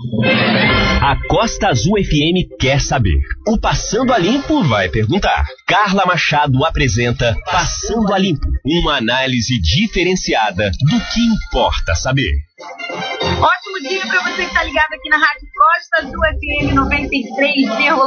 A Costa Azul FM quer saber. O Passando a Limpo vai perguntar. Carla Machado apresenta Passando a Limpo, uma análise diferenciada do que importa saber. Ótimo dia para você que está ligado aqui na Rádio Costa Azul FM 93,1, dia 2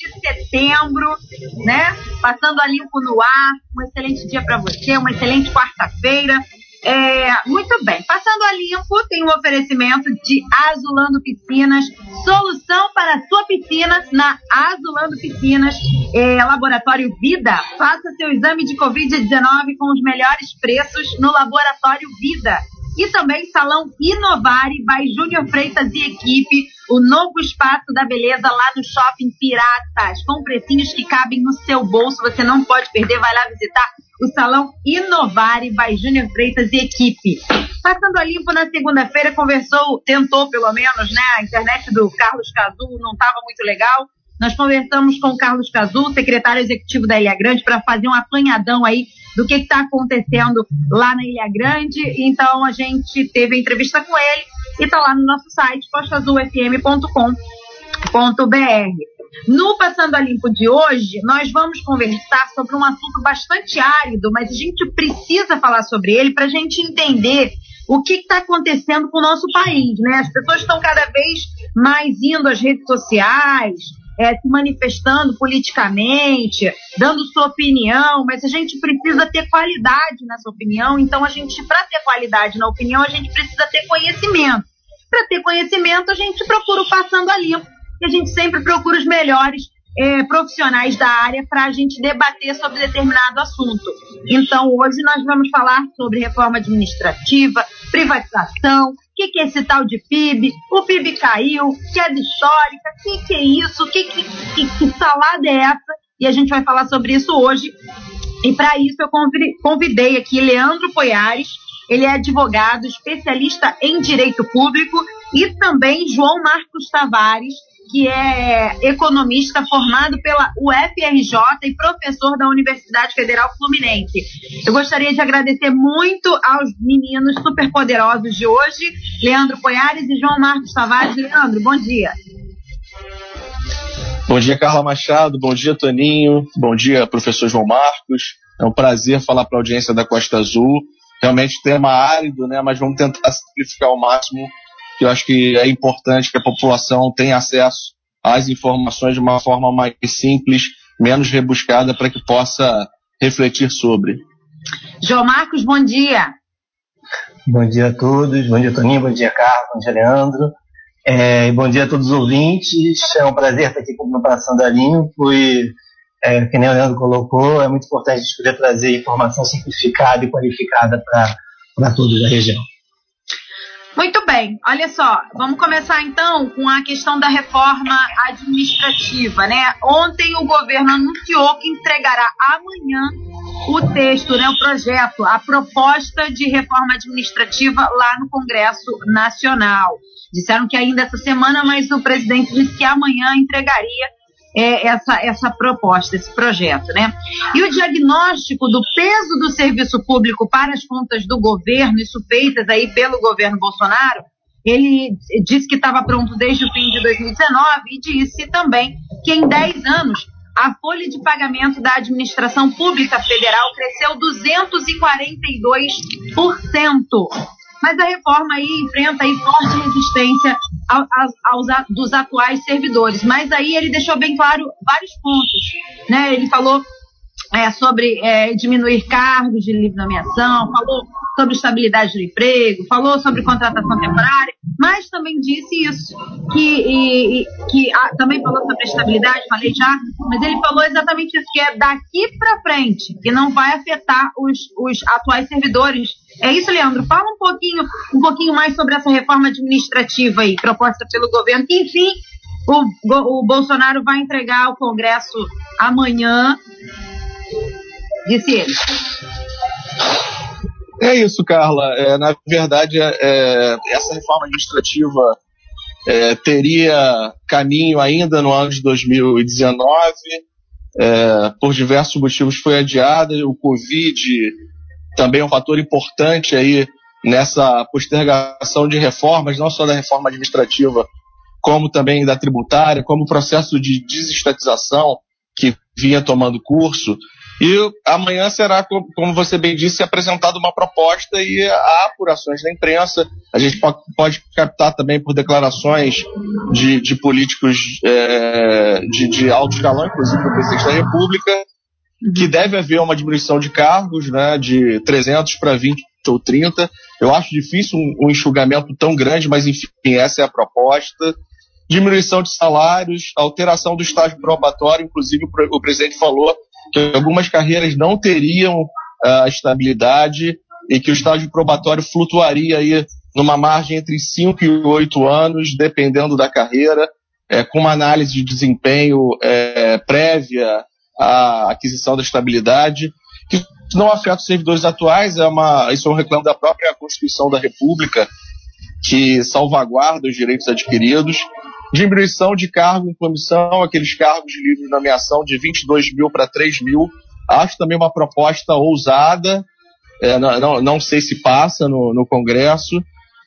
de setembro, né? Passando a limpo no ar. Um excelente dia para você, uma excelente quarta-feira. É, muito bem, passando a limpo, tem um oferecimento de Azulando Piscinas, solução para a sua piscina na Azulando Piscinas, é, Laboratório Vida. Faça seu exame de Covid-19 com os melhores preços no Laboratório Vida. E também Salão Inovare, by Júnior Freitas e equipe, o novo espaço da beleza lá no Shopping Piratas, com precinhos que cabem no seu bolso, você não pode perder, vai lá visitar o Salão Inovare by Júnior Freitas e equipe. Passando a limpo na segunda-feira, conversou, tentou pelo menos, né? A internet do Carlos Cazu não estava muito legal. Nós conversamos com o Carlos Cazu, secretário executivo da Ilha Grande, para fazer um apanhadão aí do que está acontecendo lá na Ilha Grande. Então a gente teve a entrevista com ele e está lá no nosso site, postazulfm.com.br. No Passando a Limpo de hoje, nós vamos conversar sobre um assunto bastante árido, mas a gente precisa falar sobre ele para a gente entender o que está acontecendo com o nosso país. Né? As pessoas estão cada vez mais indo às redes sociais, é, se manifestando politicamente, dando sua opinião, mas a gente precisa ter qualidade nessa opinião. Então, a gente, para ter qualidade na opinião, a gente precisa ter conhecimento. Para ter conhecimento, a gente procura o passando a limpo e a gente sempre procura os melhores é, profissionais da área para a gente debater sobre determinado assunto. Então, hoje nós vamos falar sobre reforma administrativa, privatização, o que, que, é esse tal de PIB, o PIB caiu, queda histórica, o que, que, é isso, que, que, que, que salada é essa? E a gente vai falar sobre isso hoje. E para isso eu convidei aqui Leandro Poiares, ele é advogado, especialista em direito público, e também João Marcos Tavares, que é economista formado pela UFRJ e professor da Universidade Federal Fluminense. Eu gostaria de agradecer muito aos meninos superpoderosos de hoje, Leandro Poiares e João Marcos Tavares. Leandro, bom dia. Bom dia, Carla Machado. Bom dia, Toninho. Bom dia, professor João Marcos. É um prazer falar para a audiência da Costa Azul. Realmente tema árido, né? Mas vamos tentar simplificar ao máximo que eu acho que é importante que a população tenha acesso às informações de uma forma mais simples, menos rebuscada, para que possa refletir sobre. João Marcos, bom dia. Bom dia a todos, bom dia Toninho, bom dia Carlos, bom dia Leandro. É, bom dia a todos os ouvintes, é um prazer estar aqui com o da Limpo e, é, que nem o Leandro colocou, é muito importante a gente poder trazer informação simplificada e qualificada para todos da região. Muito bem, olha só, vamos começar então com a questão da reforma administrativa, né? Ontem o governo anunciou que entregará amanhã o texto, né, o projeto, a proposta de reforma administrativa lá no Congresso Nacional. Disseram que ainda essa semana, mas o presidente disse que amanhã entregaria é, essa, essa proposta, esse projeto, né? E o diagnóstico do peso do serviço público para as contas do governo, isso feitas aí pelo governo Bolsonaro, ele disse que estava pronto desde o fim de 2019 e disse também que em 10 anos a folha de pagamento da administração pública federal cresceu 242%. Mas a reforma aí enfrenta aí forte resistência ao, aos, dos atuais servidores. Mas aí ele deixou bem claro vários pontos. Né? Ele falou é, sobre é, diminuir cargos de livre nomeação, falou sobre estabilidade do emprego, falou sobre contratação temporária, mas também disse isso, que, e, que ah, também falou sobre estabilidade, falei já, mas ele falou exatamente isso, que é daqui para frente, que não vai afetar os, os atuais servidores. É isso, Leandro? Fala um pouquinho, um pouquinho mais sobre essa reforma administrativa aí, proposta pelo governo, que enfim, o, o Bolsonaro vai entregar ao Congresso amanhã disse ele. É isso, Carla. É, na verdade, é, é, essa reforma administrativa é, teria caminho ainda no ano de 2019. É, por diversos motivos foi adiada. O Covid também um fator importante aí nessa postergação de reformas, não só da reforma administrativa, como também da tributária, como o processo de desestatização que vinha tomando curso. E amanhã será, como você bem disse, apresentada uma proposta e há apurações na imprensa. A gente pode captar também por declarações de, de políticos é, de, de alto escalão, inclusive o presidente da República, que deve haver uma diminuição de cargos, né, de 300 para 20 ou 30. Eu acho difícil um, um enxugamento tão grande, mas enfim, essa é a proposta. Diminuição de salários, alteração do estágio probatório, inclusive o, o presidente falou que algumas carreiras não teriam uh, estabilidade e que o estágio probatório flutuaria aí numa margem entre 5 e 8 anos, dependendo da carreira, é, com uma análise de desempenho é, prévia à aquisição da estabilidade, que não afeta os servidores atuais, é uma, isso é um reclamo da própria Constituição da República, que salvaguarda os direitos adquiridos, diminuição de cargo em comissão, aqueles cargos de livre nomeação de 22 mil para 3 mil, acho também uma proposta ousada, é, não, não, não, sei se passa no, no Congresso,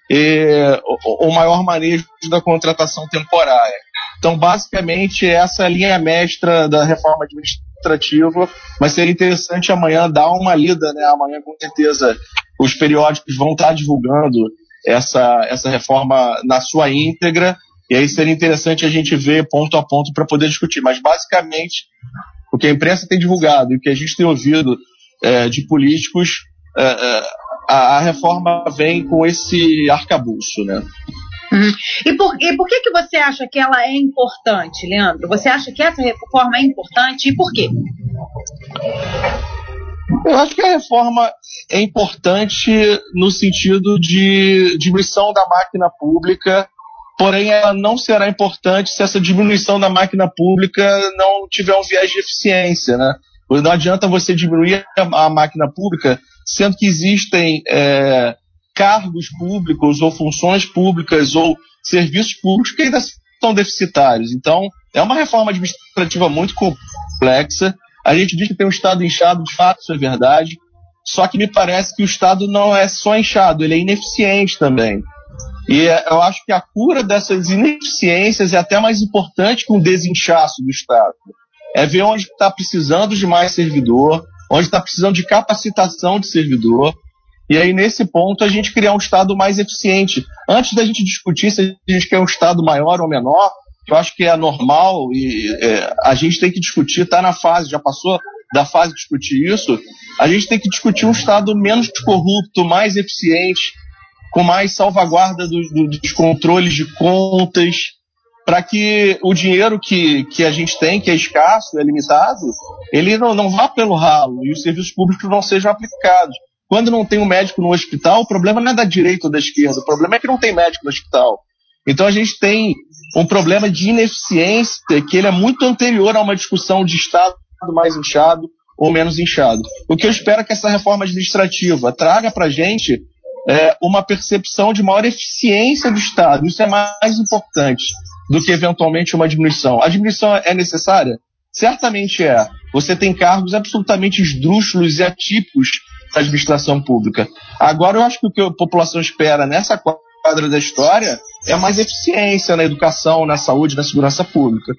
e o, o, maior manejo da contratação temporária. Então, basicamente, essa é a linha mestra da reforma administrativa, mas seria interessante amanhã dar uma lida, né? Amanhã, com certeza, os periódicos vão estar divulgando essa, essa reforma na sua íntegra, e aí seria interessante a gente ver ponto a ponto para poder discutir. Mas, basicamente, o que a imprensa tem divulgado e o que a gente tem ouvido é, de políticos, é, é, a, a, reforma vem com esse arcabouço, né? Uhum. E, por, e por que, que você acha que ela é importante, Leandro? Você acha que essa reforma é importante e por quê? Eu acho que a reforma é importante no sentido de diminuição da máquina pública, porém ela não será importante se essa diminuição da máquina pública não tiver um viés de eficiência, né? Não adianta você diminuir a máquina pública, sendo que existem é, cargos públicos ou funções públicas ou serviços públicos que ainda são deficitários. Então, é uma reforma administrativa muito complexa. A gente diz que tem um Estado inchado, de fato, isso é verdade. Só que me parece que o Estado não é só inchado, ele é ineficiente também. E eu acho que a cura dessas ineficiências é até mais importante que um desinchaço do Estado. É ver onde está precisando de mais servidor, onde está precisando de capacitação de servidor, e aí, nesse ponto, a gente criar um Estado mais eficiente. Antes da gente discutir se a gente quer um Estado maior ou menor, eu acho que é normal e é, a gente tem que discutir, está na fase, já passou da fase de discutir isso, a gente tem que discutir um Estado menos corrupto, mais eficiente, com mais salvaguarda do, do, dos controles de contas, para que o dinheiro que, que a gente tem, que é escasso, é limitado, ele não, não vá pelo ralo e os serviços públicos não sejam aplicados. Quando não tem um médico no hospital, o problema não é da direita ou da esquerda, o problema é que não tem médico no hospital. Então a gente tem um problema de ineficiência que ele é muito anterior a uma discussão de Estado mais inchado ou menos inchado. O que eu espero é que essa reforma administrativa traga para a gente é, uma percepção de maior eficiência do Estado. Isso é mais importante do que eventualmente uma diminuição. A diminuição é necessária? Certamente é. Você tem cargos absolutamente esdrúxulos e atípicos administração pública. Agora, eu acho que o que a população espera nessa quadra da história é mais eficiência na educação, na saúde, na segurança pública.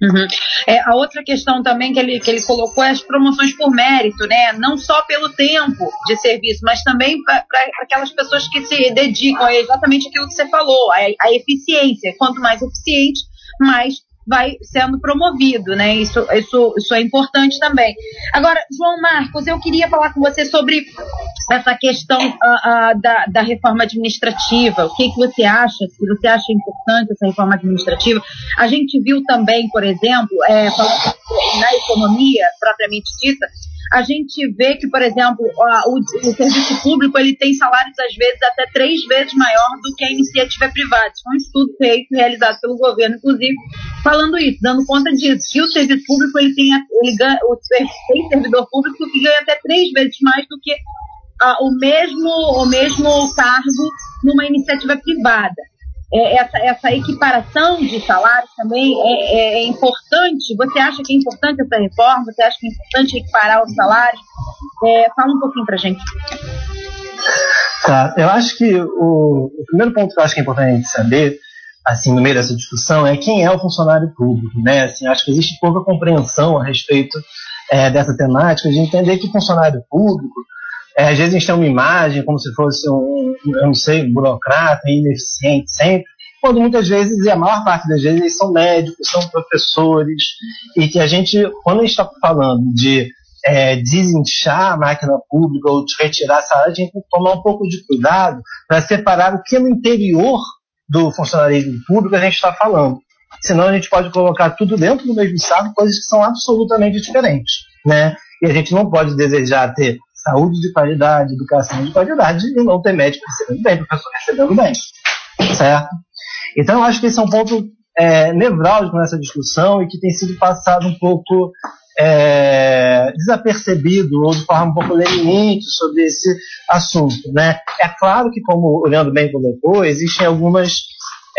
Uhum. É, a outra questão também que ele, que ele colocou é as promoções por mérito, né? Não só pelo tempo de serviço, mas também para aquelas pessoas que se dedicam a exatamente aquilo que você falou, a, a eficiência. Quanto mais eficiente, mais vai sendo promovido, né? Isso, isso, isso é importante também. Agora, João Marcos, eu queria falar com você sobre essa questão uh, uh, da, da reforma administrativa. O que, que você acha? Se você acha importante essa reforma administrativa? A gente viu também, por exemplo, é, na economia propriamente dita, a gente vê que, por exemplo, o, o, serviço público ele tem salários, às vezes, até três vezes maior do que a iniciativa privada. Isso é um estudo feito, realizado pelo governo, inclusive, falando isso, dando conta disso, que o serviço público ele tem, ele ganha, o, tem servidor público que ganha até três vezes mais do que ah, o, mesmo, o mesmo cargo numa iniciativa privada é, essa, essa equiparação de salários também é, é, é, importante. Você acha que é importante essa reforma? Você acha que é importante equiparar os salários? É, fala um pouquinho para gente. Tá, eu acho que o, o primeiro ponto que eu acho que é importante saber assim, no meio dessa discussão é quem é o funcionário público, né? Assim, acho que existe pouca compreensão a respeito é, dessa temática, de entender que funcionário público, é, às vezes a gente tem uma imagem como se fosse um, eu não sei, burocrata, ineficiente sempre, quando muitas vezes, e a maior parte das vezes, eles são médicos, são professores, e que a gente, quando a gente está falando de é, desinchar a máquina pública ou de retirar área, a gente tem que tomar um pouco de cuidado para separar o que é no interior do funcionalismo público a gente está falando. Senão a gente pode colocar tudo dentro do mesmo saco, coisas que são absolutamente diferentes. Né? E a gente não pode desejar ter saúde de qualidade, educação de qualidade e não ter médico recebendo bem, professor recebendo bem. Certo? Então, eu acho que esse é um ponto é, nevrálgico nessa discussão e que tem sido passado um pouco é, desapercebido ou de forma um pouco leniente sobre esse assunto. Né? É claro que, como o Leandro bem colocou, existem algumas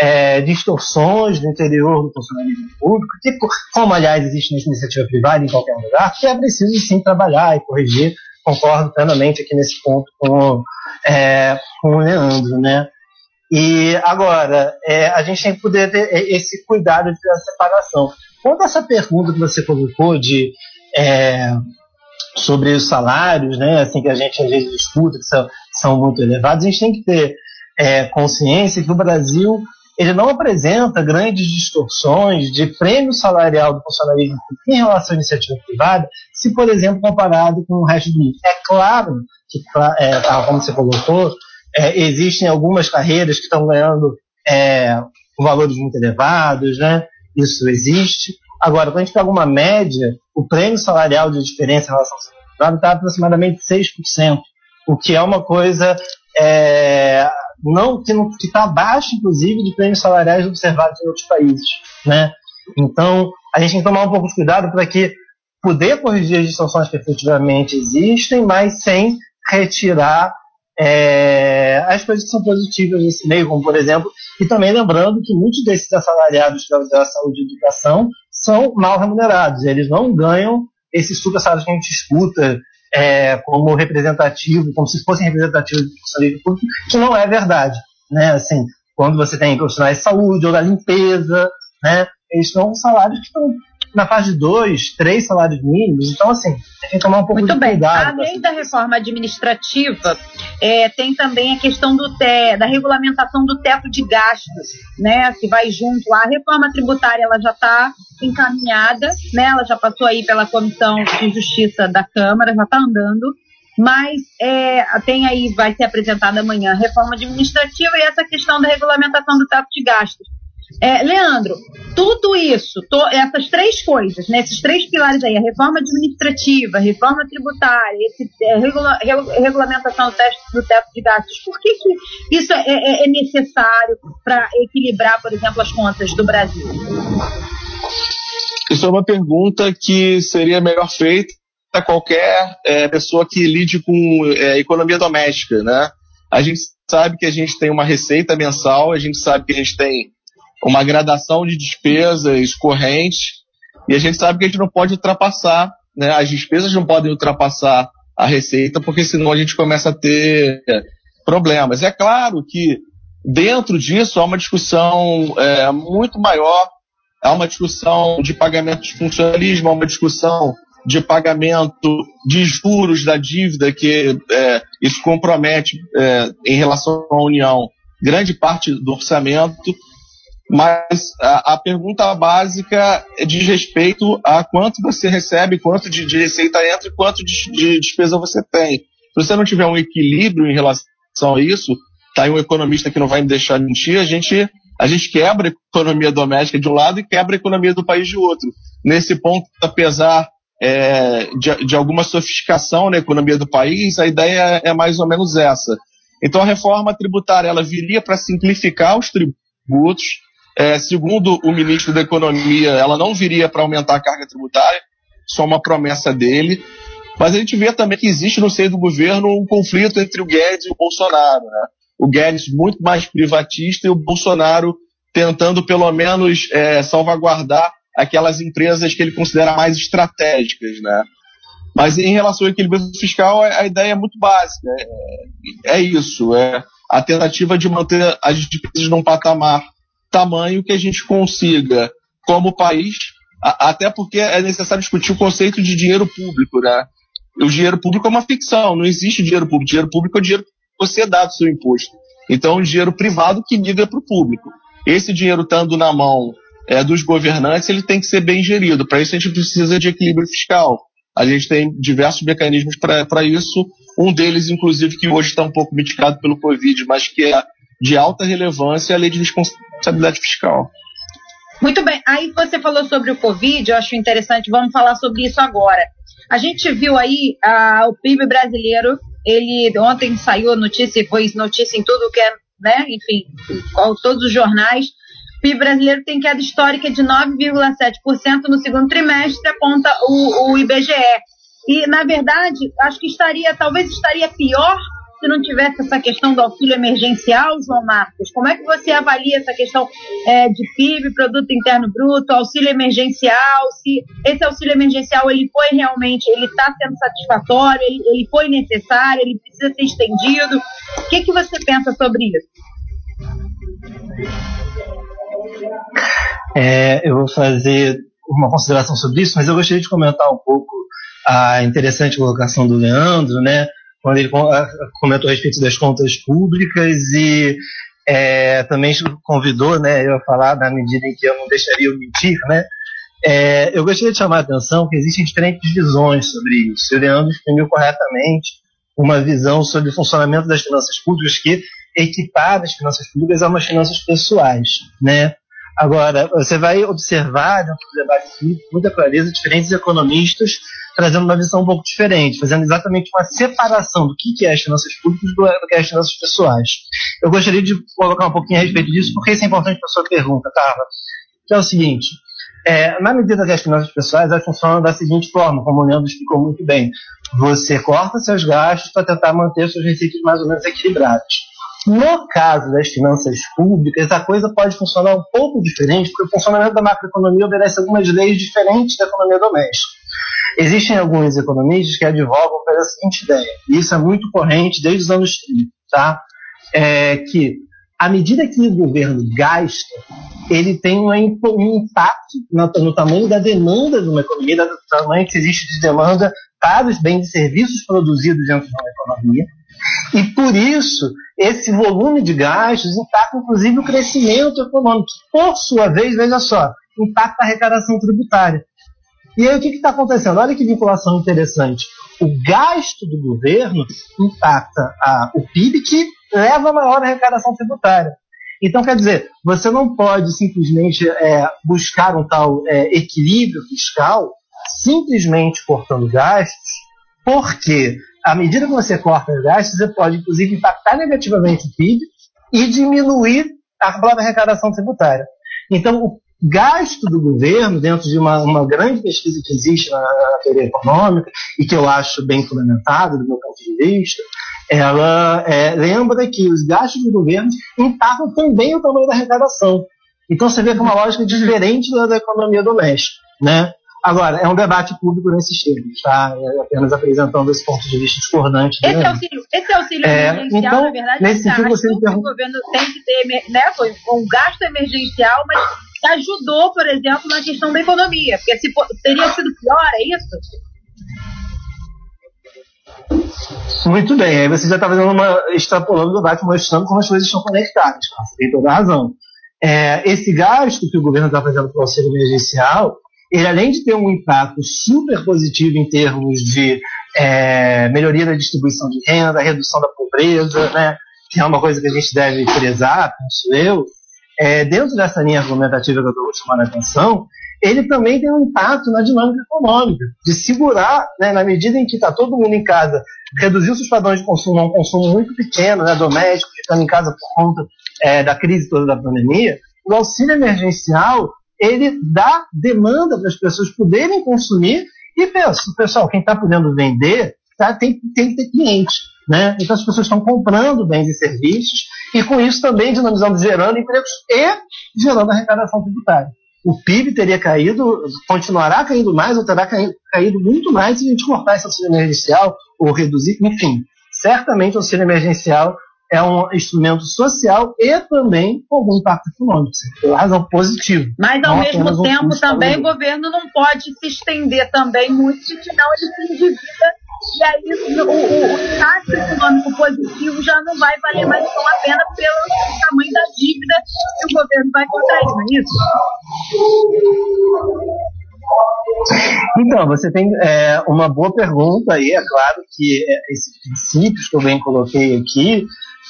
é, distorções no interior do funcionalismo público, que, como aliás existe na iniciativa privada em qualquer lugar, que é preciso sim trabalhar e corrigir. Concordo plenamente aqui nesse ponto com, é, com o Leandro, né? E agora, é, a gente tem que poder ter esse cuidado de separação. Quanto essa pergunta que você colocou de é, sobre os salários, né, assim que a gente às vezes escuta que são, são muito elevados, a gente tem que ter é, consciência que o Brasil ele não apresenta grandes distorções de prêmio salarial do funcionalismo em relação à iniciativa privada, se, por exemplo, comparado com o resto do mundo. É claro que, é, como você colocou, é, existem algumas carreiras que estão ganhando é, valores muito elevados, né? isso existe. Agora, quando a gente pega uma média, o prêmio salarial de diferença em relação ao setor privado está aproximadamente 6%, o que é uma coisa é, não, que está abaixo, inclusive, de prêmios salariais observados em outros países. Né? Então, a gente tem que tomar um pouco de cuidado para que poder corrigir as distorções que efetivamente existem, mas sem retirar é, as coisas que são positivas nesse meio, como por exemplo, e também lembrando que muitos desses assalariados da saúde e educação são mal remunerados, eles não ganham esses super salários que a gente escuta é, como representativo, como se fossem representativos do funcionário público, que não é verdade. Né? Assim, quando você tem profissionais de saúde ou da limpeza, né, eles são salários que estão na fase de dois, três salários mínimos. Então, assim, tem que tomar um pouco Muito de bem. cuidado. Além da reforma administrativa, é, tem também a questão do te, da regulamentação do teto de gastos, né, que vai junto. A reforma tributária ela já está encaminhada, né, ela já passou aí pela Comissão de Justiça da Câmara, já está andando mas é, tem aí, vai ser apresentada amanhã a reforma administrativa e essa questão da regulamentação do teto de gastos. É, Leandro, tudo isso, to, essas três coisas, né, esses três pilares aí, a reforma administrativa, a reforma tributária, esse, é, regula, regulamentação do, teste, do teto de gastos, por que, que isso é, é, é necessário para equilibrar, por exemplo, as contas do Brasil? Isso é uma pergunta que seria melhor feita a qualquer é, pessoa que lide com é, economia doméstica, né? A gente sabe que a gente tem uma receita mensal, a gente sabe que a gente tem uma gradação de despesas correntes e a gente sabe que a gente não pode ultrapassar, né? As despesas não podem ultrapassar a receita, porque senão a gente começa a ter problemas. É claro que dentro disso há uma discussão é, muito maior, há uma discussão de pagamento de funcionalismo, há uma discussão de pagamento de juros da dívida, que é, isso compromete é, em relação à União grande parte do orçamento. Mas a, a, pergunta básica diz respeito a quanto você recebe, quanto de, de receita entra e quanto de, de, despesa você tem. Se você não tiver um equilíbrio em relação a isso, tá aí um economista que não vai me deixar mentir, a gente, a gente quebra a economia doméstica de um lado e quebra a economia do país de outro. Nesse ponto, apesar é, de, de alguma sofisticação na economia do país, a ideia é mais ou menos essa. Então a reforma tributária ela viria para simplificar os tributos, é, segundo o ministro da Economia, ela não viria para aumentar a carga tributária, só uma promessa dele. Mas a gente vê também que existe no seio do governo um conflito entre o Guedes e o Bolsonaro. Né? O Guedes muito mais privatista e o Bolsonaro tentando pelo menos é, salvaguardar aquelas empresas que ele considera mais estratégicas. Né? Mas em relação ao equilíbrio fiscal, a, ideia é muito básica. É, é isso, é a tentativa de manter as despesas num patamar tamanho que a gente consiga, como país, a, até porque é necessário discutir o conceito de dinheiro público, né? O dinheiro público é uma ficção, não existe dinheiro público. Dinheiro público é o dinheiro que você dá do seu imposto. Então, um dinheiro privado que migra para o público. Esse dinheiro estando na mão é, dos governantes, ele tem que ser bem gerido. Para isso, a gente precisa de equilíbrio fiscal. A gente tem diversos mecanismos para isso. Um deles, inclusive, que hoje está um pouco mitigado pelo Covid, mas que é de alta relevância, a lei de responsabilidade fiscal. Muito bem. Aí você falou sobre o Covid, eu acho interessante, vamos falar sobre isso agora. A gente viu aí uh, o PIB brasileiro, ele ontem saiu notícia, foi notícia em tudo que é, né, enfim, todos os jornais. O PIB brasileiro tem queda histórica de 9,7% no segundo trimestre, aponta o, o IBGE. E, na verdade, acho que estaria, talvez estaria pior se não tivesse essa questão do auxílio emergencial, João Marcos? Como é que você avalia essa questão é, de PIB, Produto Interno Bruto, auxílio emergencial? Se esse auxílio emergencial ele foi realmente, ele está sendo satisfatório, ele, ele foi necessário, ele precisa ser estendido? O que, que você pensa sobre isso? É, eu vou fazer uma consideração sobre isso, mas eu gostaria de comentar um pouco a interessante colocação do Leandro, né? Quando ele comentou a respeito das contas públicas e é, também convidou né, eu a falar na medida em que eu não deixaria eu mentir, né? É, eu gostaria de chamar a atenção que existem diferentes visões sobre isso. O Leandro exprimiu corretamente uma visão sobre o funcionamento das finanças públicas que equipara as finanças públicas a umas finanças pessoais, né? Agora, você vai observar dentro do debate muita clareza diferentes economistas trazendo uma visão um pouco diferente, fazendo exatamente uma separação do que é as finanças públicas do que é as finanças pessoais. Eu gostaria de colocar um pouquinho a respeito disso, porque isso é importante para a sua pergunta, Carla, que é o seguinte, é, na medida que as finanças pessoais, elas funcionam da seguinte forma, como o Leandro explicou muito bem. Você corta seus gastos para tentar manter suas receitas mais ou menos equilibradas. No caso das finanças públicas, a coisa pode funcionar um pouco diferente, porque o funcionamento da macroeconomia obedece algumas leis diferentes da economia doméstica. Existem alguns economistas que advogam pela seguinte ideia, e isso é muito corrente desde os anos 30, tá? É que à medida que o governo gasta, ele tem um, impacto no, tamanho da demanda de uma economia, do tamanho que existe de demanda para os bens e serviços produzidos dentro de uma economia. E por isso, esse volume de gastos impacta inclusive o crescimento econômico, por sua vez, veja só, impacta a arrecadação tributária. E aí o que está acontecendo? Olha que vinculação interessante. O gasto do governo impacta a, o PIB que leva a maior arrecadação tributária. Então, quer dizer, você não pode simplesmente é, buscar um tal é, equilíbrio fiscal simplesmente cortando gastos, porque à medida que você corta os gastos, você pode, inclusive, impactar negativamente o PIB e diminuir a própria arrecadação tributária. Então, o gasto do governo, dentro de uma, uma grande pesquisa que existe na, na, teoria econômica, e que eu acho bem fundamentada do meu ponto de vista, ela é, lembra que os gastos do governo impactam também o tamanho da arrecadação. Então você vê que é uma lógica diferente da, da economia doméstica. Né? Agora, é um debate público nesses termos, tá? É apenas apresentando esse ponto de vista discordante. Esse auxílio, esse auxílio é, emergencial, então, na verdade, nesse sentido, você o governo tem que ter né, um gasto emergencial, mas ajudou, por exemplo, na questão da economia. Porque se teria sido pior, é isso? Muito bem, aí você já está fazendo uma extrapolando o debate, mostrando como as coisas estão conectadas. Você tem toda a razão. É, esse gasto que o governo está fazendo para o auxílio emergencial, ele além de ter um impacto super positivo em termos de é, melhoria da distribuição de renda, redução da pobreza, né, que é uma coisa que a gente deve prezar, penso eu, é, dentro dessa linha argumentativa que eu estou chamando a atenção, ele também tem um impacto na dinâmica econômica, de segurar, né, na medida em que está todo mundo em casa, reduzir os seus padrões de consumo a um consumo muito pequeno, né, doméstico, ficando em casa por conta é, da crise toda da pandemia, o auxílio emergencial ele dá demanda para as pessoas poderem consumir e pessoal, quem está podendo vender tá, tem, tem que ter cliente. Né? Então as pessoas estão comprando bens e serviços e com isso também dinamizando, gerando empregos e gerando arrecadação tributária. o PIB teria caído, continuará caindo mais ou terá caído, muito mais se a gente cortar esse auxílio emergencial ou reduzir, enfim. Certamente o auxílio emergencial é um instrumento social e também com algum impacto econômico, pela razão positiva. Mas, ao mesmo tempo, também o governo não pode se estender também muito, senão ele se endivida e aí o, o, o impacto econômico positivo já não vai valer mais tão a pena pelo tamanho da dívida que o governo vai contrair, não é isso? Então, você tem é, uma boa pergunta aí, é claro que é, esses princípios que eu bem coloquei aqui,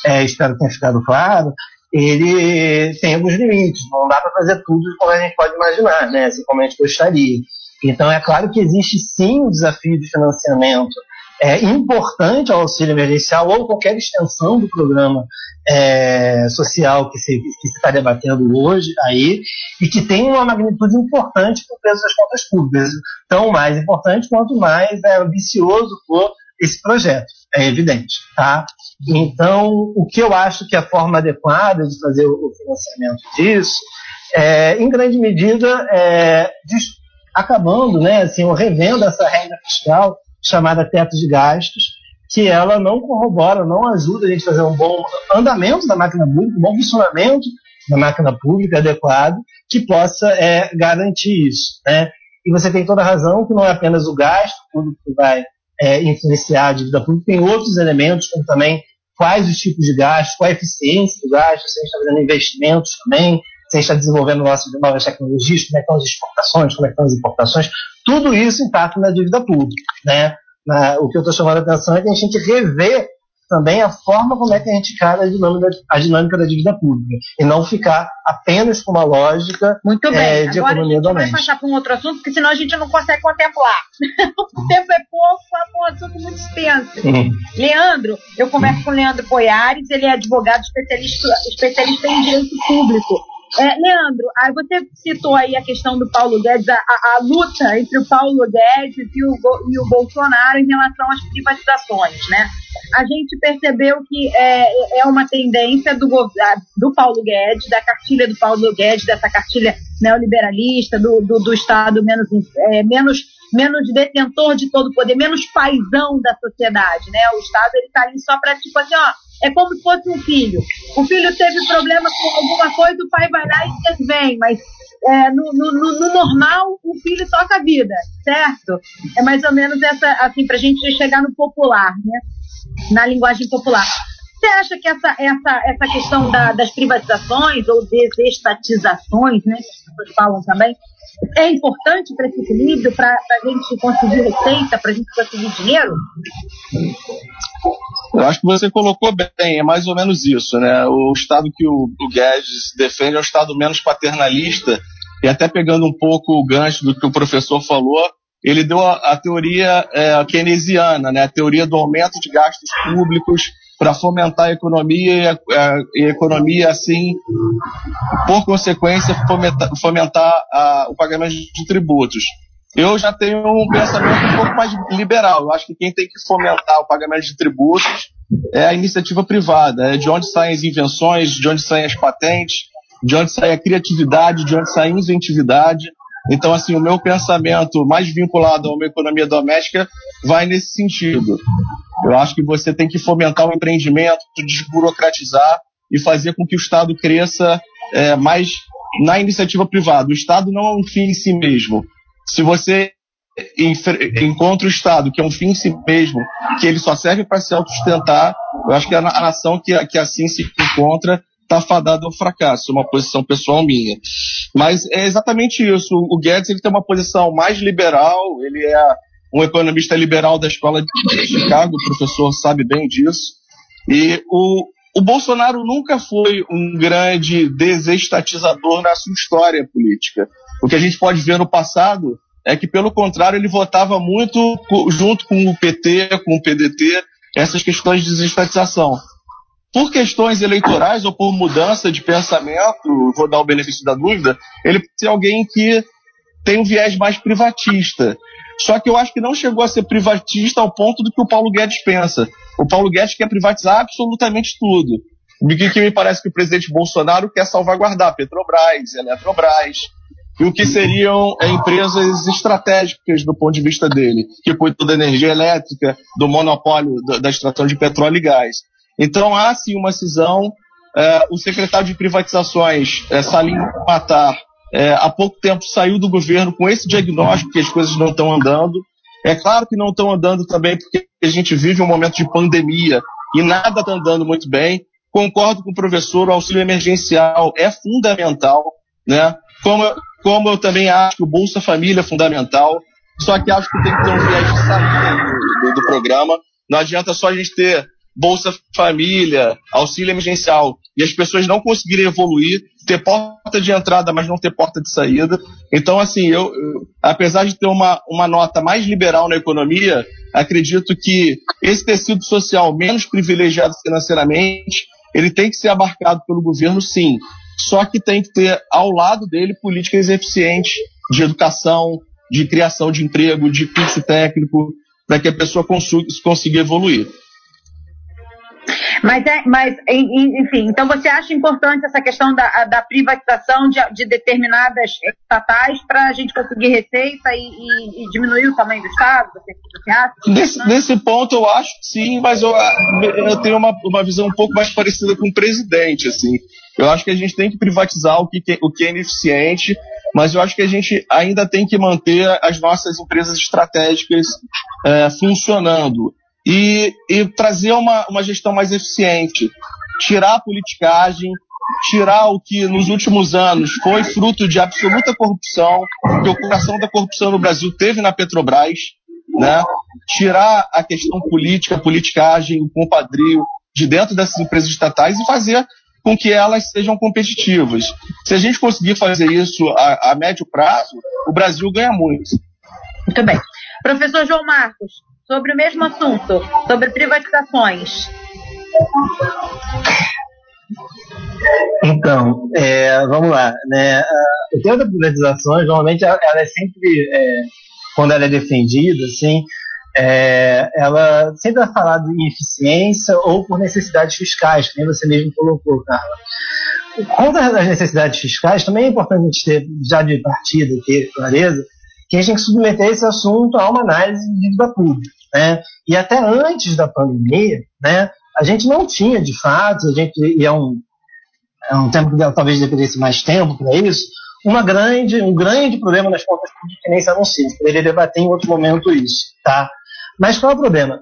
é, espero que tenha ficado claro, ele tem alguns limites, não dá para fazer tudo como a gente pode imaginar, né, assim como a gente gostaria. Então, é claro que existe sim o desafio de financiamento é, importante ao auxílio emergencial ou qualquer extensão do programa é, social que se, está debatendo hoje aí e que tem uma magnitude importante para o peso das contas públicas. Tão mais importante quanto mais é, ambicioso for esse projeto, é evidente. Tá? Então, o que eu acho que é a forma adequada de fazer o financiamento disso é, em grande medida, é, acabando, né, assim, revendo essa regra fiscal chamada teto de gastos, que ela não corrobora, não ajuda a gente a fazer um bom andamento da máquina pública, um bom funcionamento da máquina pública adequado, que possa é, garantir isso. Né? E você tem toda a razão que não é apenas o gasto público que vai é, influenciar a dívida pública, tem outros elementos, como também quais os tipos de gastos, qual a eficiência do gasto, se a gente está fazendo investimentos também, se a gente está desenvolvendo nossas novas tecnologias, como é que estão as exportações, como é que estão as importações, tudo isso impacta na dívida pública. Né? Na, o que eu estou chamando a atenção é que a gente rever também a forma como é que a gente encara a dinâmica, a dinâmica da dívida pública e não ficar apenas com uma lógica Muito bem. É, de Agora economia doméstica. vai passar para um outro assunto, porque senão a gente não consegue contemplar. o tempo é pouco, é um assunto muito extenso. Uhum. Leandro, eu converso com o Leandro Poiares, ele é advogado especialista, especialista em direito público. É, Leandro, aí você citou aí a questão do Paulo Guedes, a, a, a luta entre o Paulo Guedes e o, e o Bolsonaro em relação às privatizações, né? A gente percebeu que é, é uma tendência do, do Paulo Guedes, da cartilha do Paulo Guedes, dessa cartilha neoliberalista, do, do, do Estado menos, é, menos, menos detentor de todo o poder, menos paisão da sociedade, né? O Estado ele está ali só para, tipo assim, ó, é como se fosse um filho. O filho teve problemas com alguma coisa, o pai vai lá e intervém, mas é, no, no, no, normal, o filho toca a vida, certo? É mais ou menos essa, assim, para a gente chegar no popular, né? Na linguagem popular. Você acha que essa, essa, essa questão da, das privatizações ou desestatizações, né, que as pessoas falam também, é importante para esse equilíbrio, para a gente conseguir receita, para a gente conseguir dinheiro? Eu acho que você colocou bem, é mais ou menos isso, né? O Estado que o, o Guedes defende é um Estado menos paternalista, e até pegando um pouco o gancho do que o professor falou, ele deu a, a teoria é, keynesiana, né? a teoria do aumento de gastos públicos para fomentar a economia e a, a, a, economia, assim, por consequência, fomentar, fomentar a, o pagamento de tributos. Eu já tenho um pensamento um pouco mais liberal. Eu acho que quem tem que fomentar o pagamento de tributos é a iniciativa privada. É de onde saem as invenções, de onde saem as patentes, de onde sai a criatividade, de onde sai a inventividade. Então, assim, o meu pensamento mais vinculado a uma economia doméstica vai nesse sentido. Eu acho que você tem que fomentar o empreendimento, desburocratizar e fazer com que o Estado cresça é, mais na iniciativa privada. O Estado não é um fim em si mesmo. Se você encontra o Estado, que é um fim em si mesmo, que ele só serve para se autossustentar, eu acho que a nação que, que assim se encontra está fadada ao fracasso, uma posição pessoal minha. Mas é exatamente isso. O Guedes ele tem uma posição mais liberal, ele é um economista liberal da escola de Chicago, o professor sabe bem disso. E o, o Bolsonaro nunca foi um grande desestatizador na sua história política. O que a gente pode ver no passado é que, pelo contrário, ele votava muito junto com o PT, com o PDT, essas questões de desestatização. Por questões eleitorais ou por mudança de pensamento, vou dar o benefício da dúvida, ele pode ser alguém que tem um viés mais privatista. Só que eu acho que não chegou a ser privatista ao ponto do que o Paulo Guedes pensa. O Paulo Guedes quer privatizar absolutamente tudo. O que, que me parece que o presidente Bolsonaro quer salvaguardar Petrobras, Eletrobras, e o que seriam é, empresas estratégicas do ponto de vista dele, que cuidam da energia elétrica, do monopólio da, da extração de petróleo e gás. Então há sim uma cisão. É, o secretário de privatizações, é, Salim Matar, é, há pouco tempo saiu do governo com esse diagnóstico que as coisas não estão andando. É claro que não estão andando também porque a gente vive um momento de pandemia e nada está andando muito bem. Concordo com o professor, o auxílio emergencial é fundamental, né? Como, como eu também acho que o Bolsa Família é fundamental, só que acho que tem que ter um viés de saída do, do, do programa. Não adianta só a gente ter Bolsa Família, auxílio emergencial, e as pessoas não conseguirem evoluir, ter porta de entrada, mas não ter porta de saída. Então, assim, eu, eu apesar de ter uma, uma nota mais liberal na economia, acredito que esse tecido social menos privilegiado financeiramente, ele tem que ser abarcado pelo governo, sim. Só que tem que ter ao lado dele políticas eficientes de educação, de criação de emprego, de curso técnico, para que a pessoa consiga, consiga evoluir. Mas, é, mas enfim, então você acha importante essa questão da, da privatização de, de determinadas estatais para a gente conseguir receita e, e, e, diminuir o tamanho do Estado? Você, você acha? Nesse, nesse ponto eu acho que sim, mas eu, eu tenho uma, uma visão um pouco mais parecida com o presidente, assim. Eu acho que a gente tem que privatizar o que, o que é ineficiente, mas eu acho que a gente ainda tem que manter as nossas empresas estratégicas é, funcionando e, e trazer uma, uma gestão mais eficiente, tirar a politicagem, tirar o que nos últimos anos foi fruto de absoluta corrupção, que o coração da corrupção no Brasil teve na Petrobras, né? tirar a questão política, a politicagem, o compadrio de dentro dessas empresas estatais e fazer com que elas sejam competitivas. Se a gente conseguir fazer isso a, a médio prazo, o Brasil ganha muito. Muito bem. Professor João Marcos, sobre o mesmo assunto, sobre privatizações. Então, é, vamos lá. Né? O tema da privatizações, normalmente, ela é sempre, é, quando ela é defendida, assim, é, ela sempre é falada em eficiência ou por necessidades fiscais, que nem você mesmo colocou, Carla. Contra as necessidades fiscais, também é importante a gente ter, já de partida, ter clareza, que a gente tem que submeter esse assunto a uma análise de dívida pública. Né? E até antes da pandemia, né, a gente não tinha, de fato, a gente, e é um, é um tempo que talvez dependesse mais tempo para isso, uma grande, um grande problema nas contas públicas que nem se anuncia. Poderia debater em outro momento isso. Tá? Mas qual é o problema?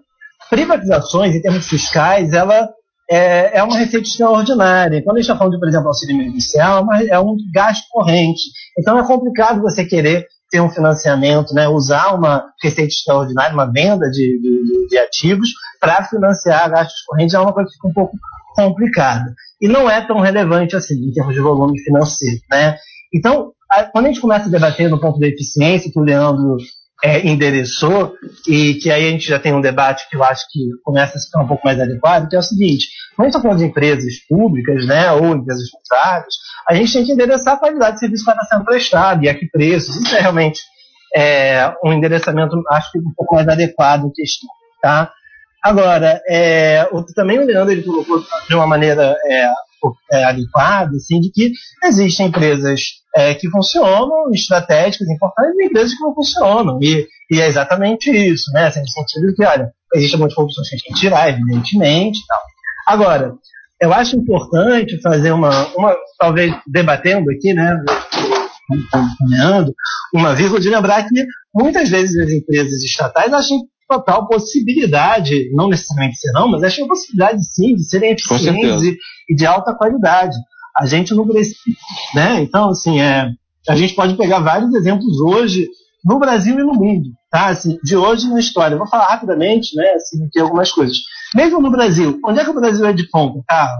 Privatizações, em termos fiscais, ela é, é uma receita extraordinária. Quando a gente está falando de, por exemplo, auxílio emergencial, é, é um gasto corrente. Então é complicado você querer ter um financiamento, né, usar uma receita extraordinária, uma venda de, de, de ativos para financiar gastos correntes é uma coisa que fica um pouco complicada. E não é tão relevante assim em termos de volume financeiro. Né? Então, a, quando a gente começa a debater no ponto da eficiência, que o Leandro é, endereçou, e que aí a gente já tem um debate que eu acho que começa a ficar um pouco mais adequado, que é o seguinte, quando a está falando de empresas públicas, né, ou empresas privadas, a gente tem que endereçar a qualidade de serviço que está sendo prestado e a que preços. Isso é realmente é, um endereçamento, acho que um pouco mais adequado à questão. Tá? Agora, é, o, também o Leandro ele colocou de uma maneira é, é, adequada, assim, de que existem empresas é, que funcionam, estratégicas, importantes, e empresas que não funcionam. E, e é exatamente isso, né? Assim, no sentido que, olha, existem muitas corrupções que a gente tem que tirar, evidentemente. Tal. Agora, eu acho importante fazer uma, uma talvez debatendo aqui, né, uma vírgula de lembrar que muitas vezes as empresas estatais acham total possibilidade, não necessariamente serão, mas acham possibilidade sim de serem eficientes e, e, de alta qualidade. A gente não precisa, né? Então, assim, é, a gente pode pegar vários exemplos hoje no Brasil e no mundo, tá? Assim, de hoje na história. Vou falar rapidamente, né? Assim, aqui algumas coisas. Mesmo no Brasil, onde é que o Brasil é de ponta? Ah,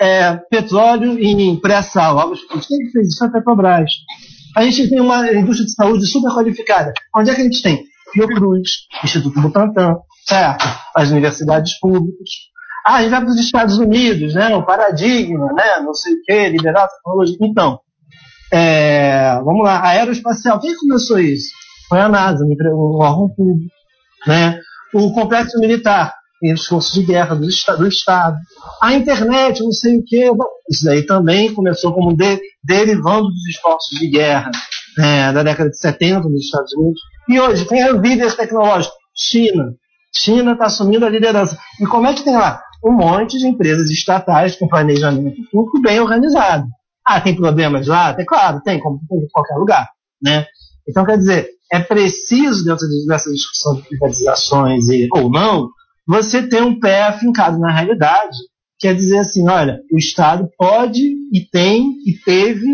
é, petróleo em pré-sal. Quem que fez isso? A Petrobras. A gente tem uma indústria de saúde super qualificada. Onde é que a gente tem? Fiocruz, Instituto Butantan, certo? As universidades públicas. Ah, a gente vai para os Estados Unidos, né? O paradigma, né? Não sei o quê, liberar tecnologia. Então, é, vamos lá, aeroespacial. Quem começou isso? Foi a NASA, um órgão público. Né? O complexo militar, os forças de guerra do, do, Estado. A internet, não sei o quê. Isso daí também começou como de, derivando dos esforços de guerra. é, da década de 70 nos Estados Unidos. E hoje, quem é o líder tecnológico? China. China está assumindo a liderança. E como é que tem lá? Um monte de empresas estatais com planejamento público bem organizado. Ah, tem problemas lá? Tem, claro, tem, como tem em qualquer lugar. Né? Então, quer dizer, é preciso, dentro dessa discussão de privatizações e, ou não, você ter um pé afincado na realidade. Quer dizer assim, olha, o Estado pode e tem e teve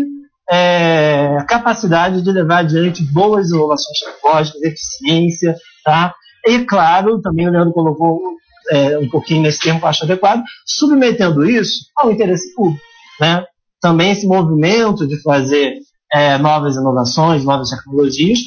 é, capacidade de levar adiante boas inovações tecnológicas, eficiência, tá? E, claro, também o Leandro colocou é, um pouquinho nesse termo acho adequado, submetendo isso ao interesse público, né? Também esse movimento de fazer é, novas inovações, novas tecnologias,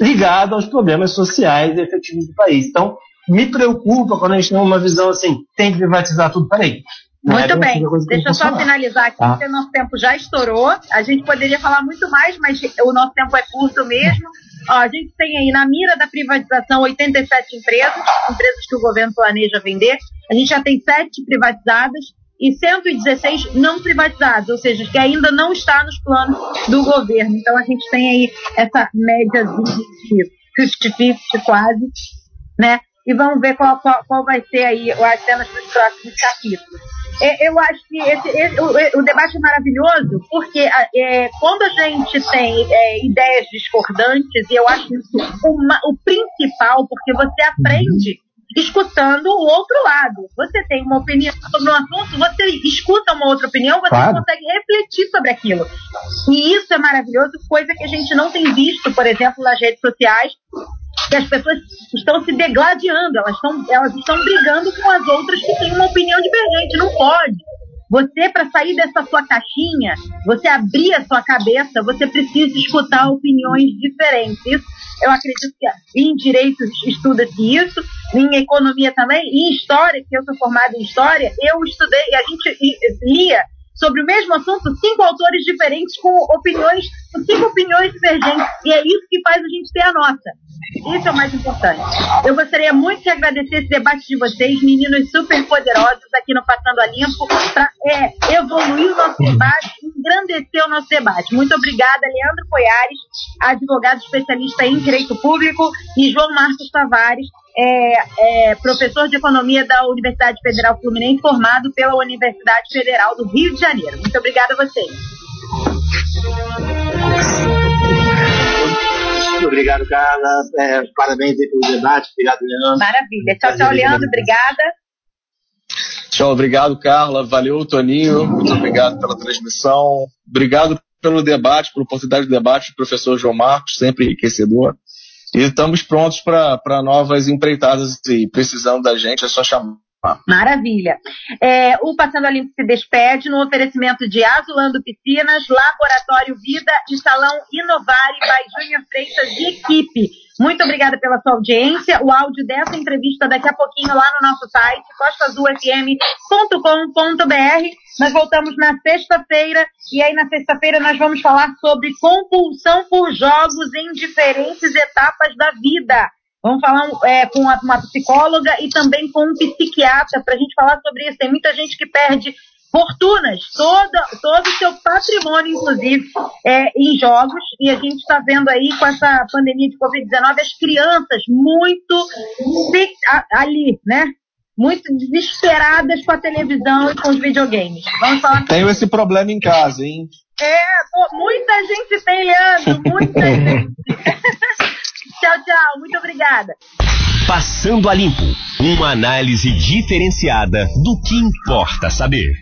ligado aos problemas sociais e efetivos do país. Então, me preocupa quando a gente tem uma visão assim, tem que privatizar tudo. Peraí, muito bem, deixa eu só finalizar aqui, ah. porque o nosso tempo já estourou. A gente poderia falar muito mais, mas o nosso tempo é curto mesmo. Ó, a gente tem aí na mira da privatização 87 empresas, empresas que o governo planeja vender. A gente já tem sete privatizadas e 116 não privatizadas, ou seja, que ainda não está nos planos do governo. Então a gente tem aí essa média de 50-50 quase, né? E vamos ver qual, qual, qual vai ser aí as cenas dos próximos capítulos. É, eu acho que esse, esse, o, o, debate é maravilhoso, porque é, quando a gente tem é, ideias discordantes, e eu acho isso uma, o principal, porque você aprende escutando o outro lado. Você tem uma opinião sobre um assunto, você escuta uma outra opinião, você claro. consegue refletir sobre aquilo. E isso é maravilhoso, coisa que a gente não tem visto, por exemplo, nas redes sociais, que as pessoas estão se degladiando, elas estão, elas estão brigando com as outras que têm uma opinião divergente. Não pode. Você, para sair dessa sua caixinha, você abrir a sua cabeça, você precisa escutar opiniões diferentes. Eu acredito que em direito estuda-se isso, em economia também, em história, que eu sou formada em história, eu estudei, a gente lia sobre o mesmo assunto, cinco autores diferentes com opiniões, com cinco opiniões divergentes. E é isso que faz a gente ter a nossa. Isso é o mais importante. Eu gostaria muito de agradecer esse debate de vocês, meninos super poderosos aqui no Passando a Limpo, para é, evoluir o nosso debate, engrandecer o nosso debate. Muito obrigada, Leandro Poiares, advogado especialista em direito público, e João Marcos Tavares, é, é, professor de economia da Universidade Federal Fluminense, formado pela Universidade Federal do Rio de Janeiro. Muito obrigada a vocês. Obrigado, Carla. É, parabéns pelo debate. Obrigado, Leandro. Maravilha. Tchau, tchau, Leandro. Obrigada. Tchau, obrigado, Carla. Valeu, Toninho. Muito obrigado pela transmissão. Obrigado pelo debate, pela oportunidade de debate, professor João Marcos, sempre enriquecedor. E estamos prontos para novas empreitadas e precisando da gente, é só chamar. Maravilha. É, o Passando a Limpo se despede no oferecimento de Azulando Piscinas, Laboratório Vida e Salão Inovare by Júnior Freitas e equipe. Muito obrigada pela sua audiência. O áudio dessa entrevista daqui a pouquinho lá no nosso site, costaazulfm.com.br. Nós voltamos na sexta-feira e aí na sexta-feira nós vamos falar sobre compulsão por jogos em diferentes etapas da vida. Vamos falar é, com uma, uma, psicóloga e também com um psiquiatra para a gente falar sobre isso. Tem muita gente que perde fortunas, toda, todo o seu patrimônio, inclusive, é, em jogos. E a gente está vendo aí com essa pandemia de Covid-19 as crianças muito ali, né? Muito desesperadas com a televisão e com os videogames. Vamos falar Tenho esse problema em casa, hein? É, pô, muita gente tem, Leandro, muita gente. tchau, tchau. Muito obrigada. Passando a Limpo uma análise diferenciada do que importa saber.